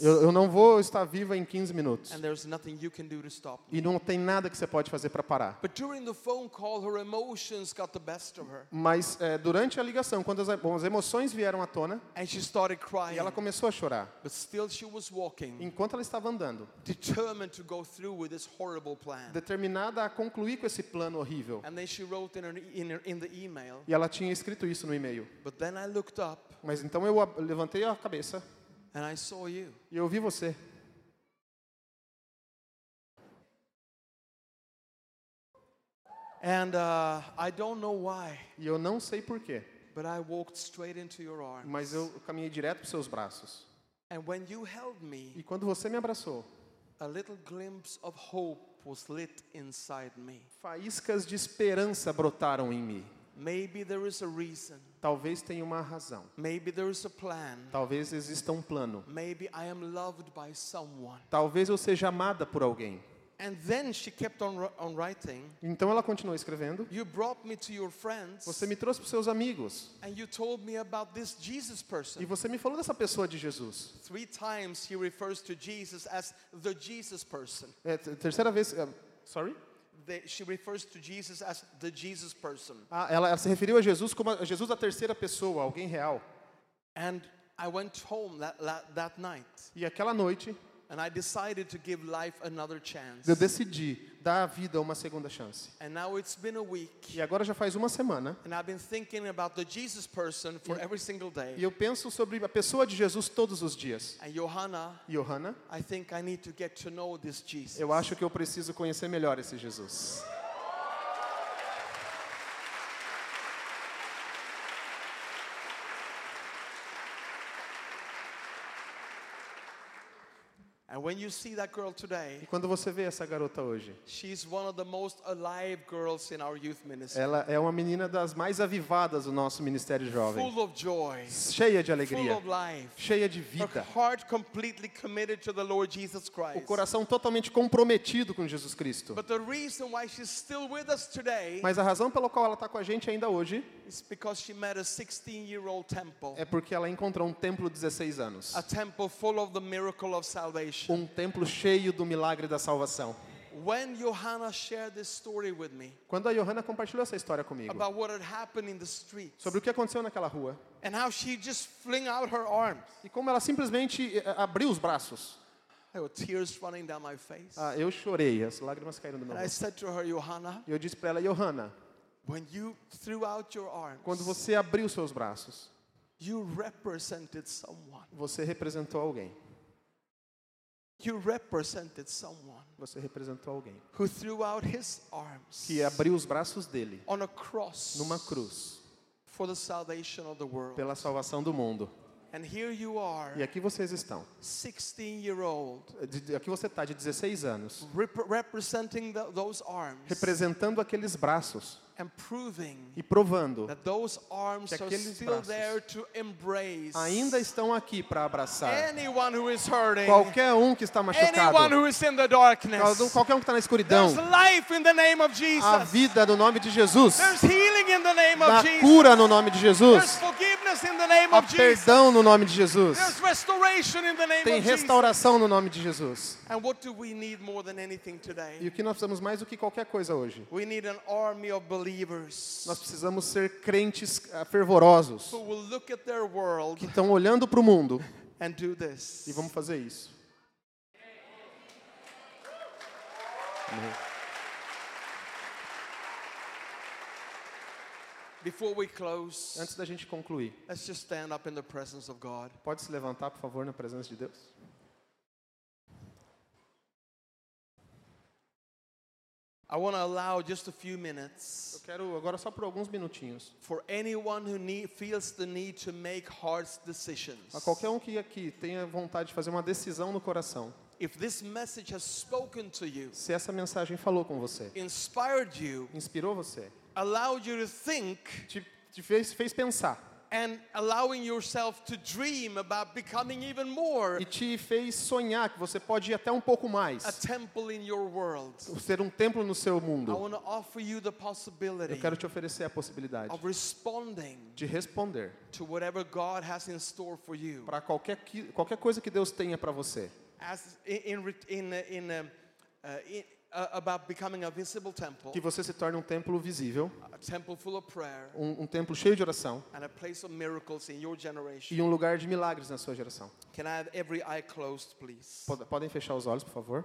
Eu, eu não vou estar viva em 15 minutos. and there's nothing you can do to stop me. E não tem nada que você pode fazer para parar. But during the phone call, her emotions got the best of her. Mas é, durante a ligação, quando as, as emoções vieram à tona, And she started e crying. ela começou a chorar. But still, she was walking, Enquanto ela estava andando, determined to go through with this horrible plan. determinada a concluir com esse plano horrível. And then she wrote in, her, in, her, in the email, E ela tinha escrito isso no e-mail. But then I looked up Mas então eu levantei a cabeça and I saw you. e eu vi você. And uh, I don't know why, E eu não sei porquê, but I walked straight into your arms. mas eu caminhei direto para os seus braços. And when you held me, E quando você me abraçou, a little glimpse of hope was lit inside me. faíscas de esperança brotaram em mim. Maybe there is a reason. Talvez tenha uma razão. Maybe there is a plan. Talvez exista um plano. Maybe I am loved by someone. Talvez eu seja amada por alguém. And then she kept on, on writing. Então ela continuou escrevendo. You brought me to your friends Você me trouxe para os seus amigos. and you told me about this Jesus E person. você me falou dessa pessoa de Jesus. Three times he refers to Jesus as the Jesus person. É, terceira vez. é, sorry? They, she refers to Jesus as the Jesus person. Ah, ela, ela se referiu a Jesus como a Jesus da terceira pessoa, alguém real. And I went home that, that, that night E aquela noite and I decided to give life another chance. eu decidi dar à vida uma segunda chance. And now it's been a week E agora já faz uma semana and I've been thinking about the Jesus person for every single e day. eu penso sobre a pessoa de Jesus todos os dias. And Johanna, Johanna, I think I need to get to know this Jesus. eu acho que eu preciso conhecer melhor esse Jesus. And when you see that girl E today, quando você vê essa garota hoje, ela é uma menina das mais avivadas do nosso ministério jovem, Full of joy, cheia de full alegria, of life. cheia de vida, heart completely committed to the Lord Jesus o coração totalmente comprometido com Jesus Cristo. But the reason why she's still with us today Mas a razão pela qual ela está com a gente ainda hoje is because she met a 16-year-old temple, é porque ela encontrou um templo de 16 anos. a temple full of the miracle of salvation. Um templo cheio do milagre da salvação. When Johanna shared this story with me Quando a Johanna compartilhou essa história comigo, about what had happened in the streets sobre o que aconteceu naquela rua, and how she just fling out her arms, e como ela simplesmente eh, abriu os braços, tears running down my face. ah, eu chorei, as lágrimas caíram do meu rosto. said to her, Johanna, E eu disse para ela, Johanna, when you threw out your arms, quando você abriu seus braços, you represented someone. você representou alguém. You represented someone Você representou alguém who threw out his arms que abriu os braços dele on a cross numa cruz for the salvation of the world. pela salvação do mundo. And here you are, E aqui vocês estão. 16 year old, De- de- Aqui você está de 16 anos, rep- representing the, those arms representando aqueles braços e provando that those arms que aqueles still braços there to embrace ainda estão aqui para abraçar anyone who is hurting, qualquer um que está anyone machucado, who is in the darkness. qualquer um que está na escuridão. There's life in the name of A Jesus. vida no nome de Jesus, Jesus. cura no nome de Jesus, Jesus. perdão no nome de Jesus, tem restauração no nome de Jesus. And what do we need more than anything E today? o que nós precisamos mais do que qualquer coisa hoje? We need an army of believers Nós precisamos ser crentes ah, fervorosos, que estão olhando para o mundo e vamos fazer isso. Before we close, Antes da gente concluir, let's just stand up in the presence of God. pode se levantar, por favor, na presença de Deus? I want to allow just a few Eu minutes quero agora só por alguns minutinhos. for anyone who need, feels the need to make hard decisions. A qualquer um que aqui tenha vontade de fazer uma decisão no coração. If this message has spoken to you, Se essa mensagem falou com você, inspired you, inspirou você, allowed you to think, te, te fez, fez pensar and allowing yourself to dream about becoming even more e te fez sonhar que você pode ir até um pouco a mais, temple in your world, ser um templo no seu I mundo. want to offer you the possibility Eu quero te oferecer a possibilidade of responding de responder to whatever God has in store for you. para qualquer, que- qualquer coisa que Deus tenha para você. As in, in, re- in, uh, in, in about becoming a visible temple, Que você se torne um templo visível, a temple full of prayer, um, um templo cheio de oração and a place of miracles in your generation. e um lugar de milagres na sua geração. Can I have every eye closed, please? Pod- Podem fechar os olhos, por favor?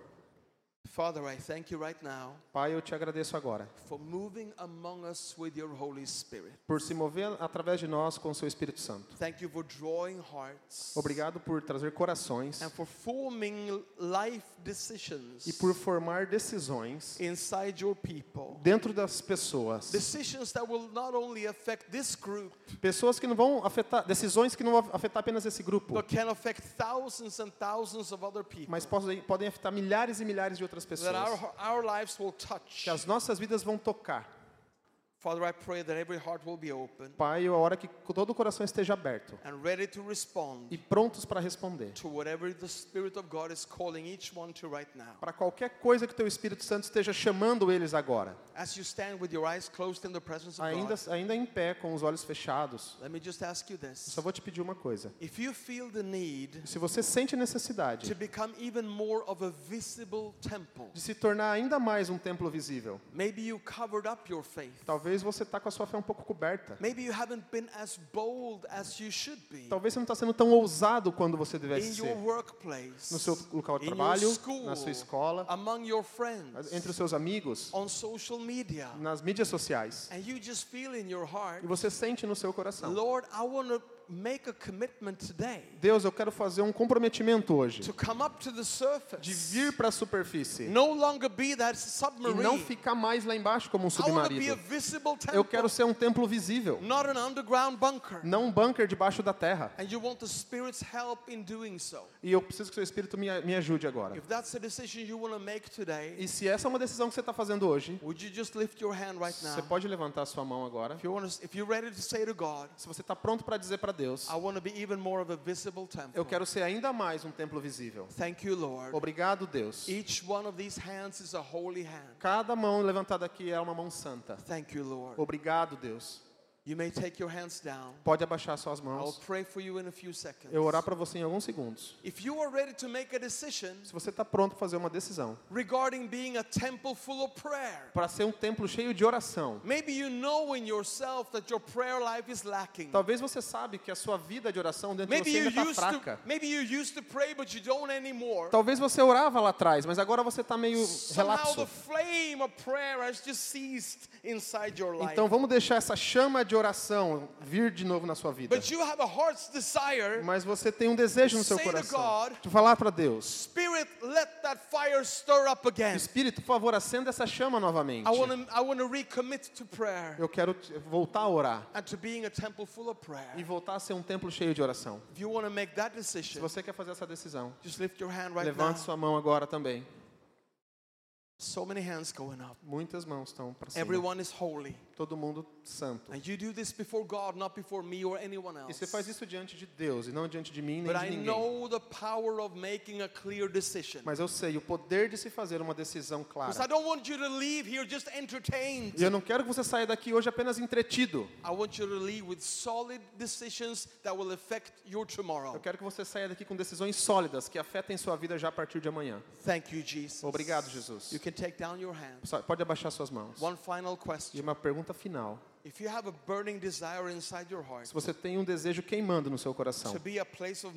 Father, I thank you right now Pai, eu te agradeço agora for moving among us with your Holy Spirit. por se mover através de nós com o seu Espírito Santo. Thank you for drawing hearts Obrigado por trazer corações and for forming life decisions e por formar decisões inside your people. dentro das pessoas. Decisions that will not only affect this group, Pessoas que não vão afetar, decisões que não vão afetar apenas esse grupo, but can affect thousands and thousands of other people. mas podem, podem afetar milhares e milhares de outras That pessoas. our, our lives will touch. Que as nossas vidas vão tocar. Father, I pray that every heart will be open Pai, a hora que todo o coração esteja aberto and ready to respond e prontos para responder. to whatever the Spirit of God is calling each one to right now. Para qualquer coisa que o teu Espírito Santo esteja chamando eles agora. As you stand with your eyes closed in the presence of Ainda, God, ainda em pé, com os olhos fechados. let me just ask you Eu this. só vou te pedir uma coisa. If you feel the need Se você sente necessidade to become even more of a visible temple, de se tornar ainda mais um templo visível, maybe you covered up your faith. talvez você está com a sua fé um pouco coberta. Maybe you haven't been as bold as you should be Talvez você não está sendo tão ousado quando você devesse ser. No seu local de trabalho, school, na sua escola, friends, entre os seus amigos, on social media. nas mídias sociais. And you just feel in your heart, E você sente no seu coração. Lord, I want to make a commitment today Deus, eu quero fazer um comprometimento hoje to come up to the de surface, vir para a superfície no longer be that e não ficar mais lá embaixo como um I want to be a submarino. Eu quero ser um templo visível, not an underground bunker. não um bunker debaixo da terra. And you want the Spirit's help in doing so. E eu preciso que o seu Espírito me, me ajude agora. If that's a decision you want to make today, E se essa é uma decisão que você está fazendo hoje, would you just lift your hand right você pode levantar a sua mão agora. If, you want to, if you're ready to say to God, Se você está pronto para dizer para Deus, I want to be even more of a visible temple. eu quero ser ainda mais um templo visível. Thank you, Lord. Obrigado, Deus. Each one of these hands is a holy hand. Cada mão levantada aqui é uma mão santa. Thank you, Lord. Obrigado, Deus. You may take your hands down. Pode abaixar suas I'll mãos. pray for you in a few seconds. Eu orar para você em alguns segundos. If you are ready to make a decision Se você está pronto para fazer uma decisão regarding being a temple full of prayer, para ser um templo cheio de oração, maybe you know in yourself that your prayer life is lacking. talvez você sabe que a sua vida de oração dentro de você ainda está used to fraca. maybe you used to pray but you don't anymore. Talvez você orava lá atrás, mas agora você está meio relapso. flame of prayer has just ceased inside your life. Então vamos deixar essa chama de oração vir de novo na sua vida. But you have a heart's desire. Mas você tem um desejo no seu coração de falar para Deus: Spirit, let that fire stir up again. Espírito, por favor, acenda essa chama novamente. I want to I want to recommit to prayer Eu quero voltar a orar and to being a temple full of e prayer. voltar a ser um templo cheio de oração. If you want to make that Se você quer fazer essa decisão, just lift your hand right levante now. sua mão agora também. So many hands going up. Muitas mãos estão para cima. Everyone is holy. Todo mundo santo. And you do this before God, not before me or anyone E else. você faz isso diante de Deus e não diante de mim nem But de I ninguém. know the power of making a clear decision. Mas eu sei o poder de se fazer uma decisão Because I clara. don't want you to leave here just entertained. E eu não quero que você saia daqui hoje apenas entretido. I want you to leave with solid decisions that will affect your tomorrow. Eu quero que você saia daqui com decisões sólidas que afetem sua vida já a partir de amanhã. Thank you, Jesus. Obrigado, Jesus. You can take down your hand. Só- Pode abaixar suas mãos. One final E question. uma pergunta final. If you have a burning desire inside your heart Se você tem um desejo queimando no seu coração to be a place of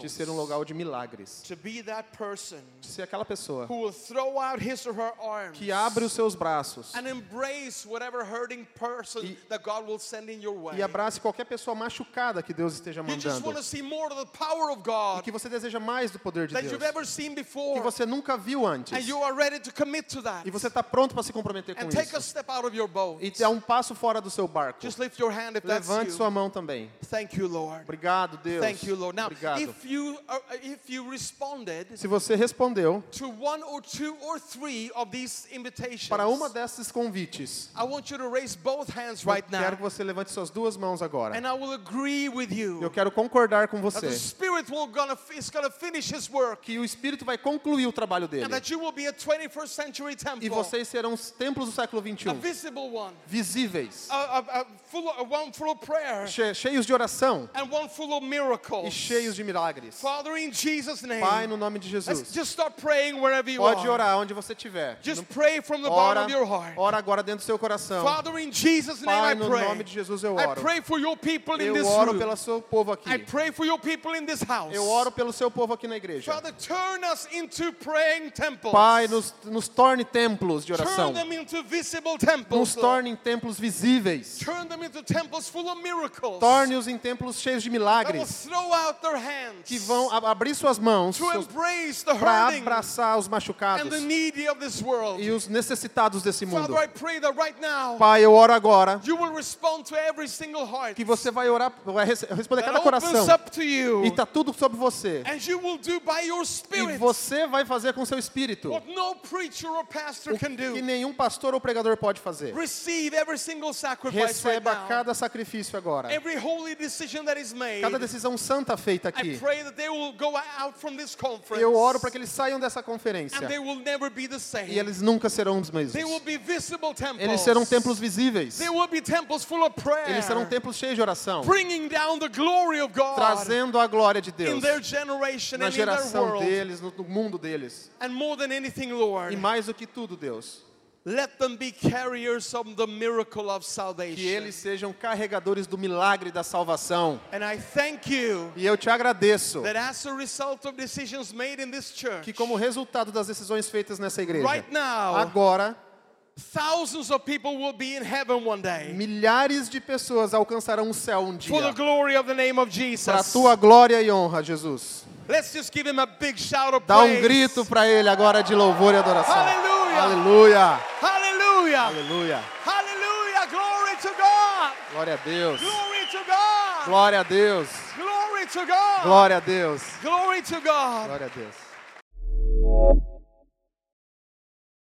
de ser um lugar de milagres, to be that person de ser aquela pessoa who will throw out his or her arms que abre os seus braços and embrace whatever hurting person E- that God will send in your way. e abrace qualquer pessoa machucada que Deus esteja You just mandando. want to see more of the power of E God que você deseja mais do poder de that Deus. you've ever seen Que você nunca viu antes. and you are ready to commit to that E você está pronto para se comprometer com and take a isso. step out of your boat. E dar um passo fora do seu barco. Just lift your hand if that's Levante you. sua mão também. Thank you, Lord. Obrigado, Deus. Thank you, Lord. Now, Obrigado. if you uh, if you responded Se você respondeu to one or two or three of these invitations, para uma desses convites, I want you to raise both hands eu right quero now, que você levante suas duas mãos agora. and I will agree with Eu you quero concordar com that the você Spirit will gonna is gonna finish His work, que o Espírito vai concluir o trabalho dele. and that you will be a 21st century E temple, vocês serão os templos do século a 21, visible one, visíveis, cheios de oração and one full of e miracles. cheios de milagres. Father, in Jesus' name, Pai, no nome de Jesus, just start praying wherever you pode are. orar onde você estiver. Just pray from the bottom Ora, of your heart. ora agora dentro do seu coração. Father, in Jesus' name Pai, I no pray. nome de Jesus eu I oro. pray for your people in Eu this oro pelo seu povo aqui. I pray for your people in this house. Eu oro pelo seu povo aqui na igreja. Father, turn us into praying temples. Pai, nos, nos torne templos de turn oração. them into visible Nos torne em templos visíveis. Turn them into temples full of miracles. Torne-os em templos cheios de milagres. Que vão abrir suas mãos para abraçar os and machucados the needy of this world. e os necessitados desse mundo. Father, I pray that right now Pai, eu oro agora you will respond to every single heart que você vai orar, vai responder cada coração. up to you. E está tudo sobre você. And you will do by your E você vai fazer com seu espírito what no preacher or pastor o can do. que nenhum pastor ou pregador pode fazer. Receba cada sacrifício agora. Cada decisão santa feita I aqui. pray that they will go out from this conference. Eu oro para que eles saiam dessa conferência and they will never be the same. e eles nunca serão os mesmos. They will be visible temples. Eles serão templos visíveis. Eles serão templos cheios de oração, bringing down the glory of God trazendo a glória de Deus na geração deles, no mundo deles. E mais do que tudo, Deus, let them be carriers of the miracle of que salvation. eles sejam carregadores do milagre da salvação. And I thank you E eu te agradeço that as a result of decisions made in this church, que, como resultado das decisões feitas nessa igreja, right now, agora thousands of people will be in heaven one day milhares de pessoas alcançarão o céu um for the dia. glory of the name of Para a Jesus. tua glória e honra, Jesus. Let's just give him a big shout of Dá um grito para Ele agora de louvor e adoração. Aleluia. Aleluia! Hallelujah. Aleluia! Hallelujah. Glory to God. Glória a Deus! Glory to God. Glória a Deus! Glory to God. Glória a Deus! Glory to God. Glória a Deus!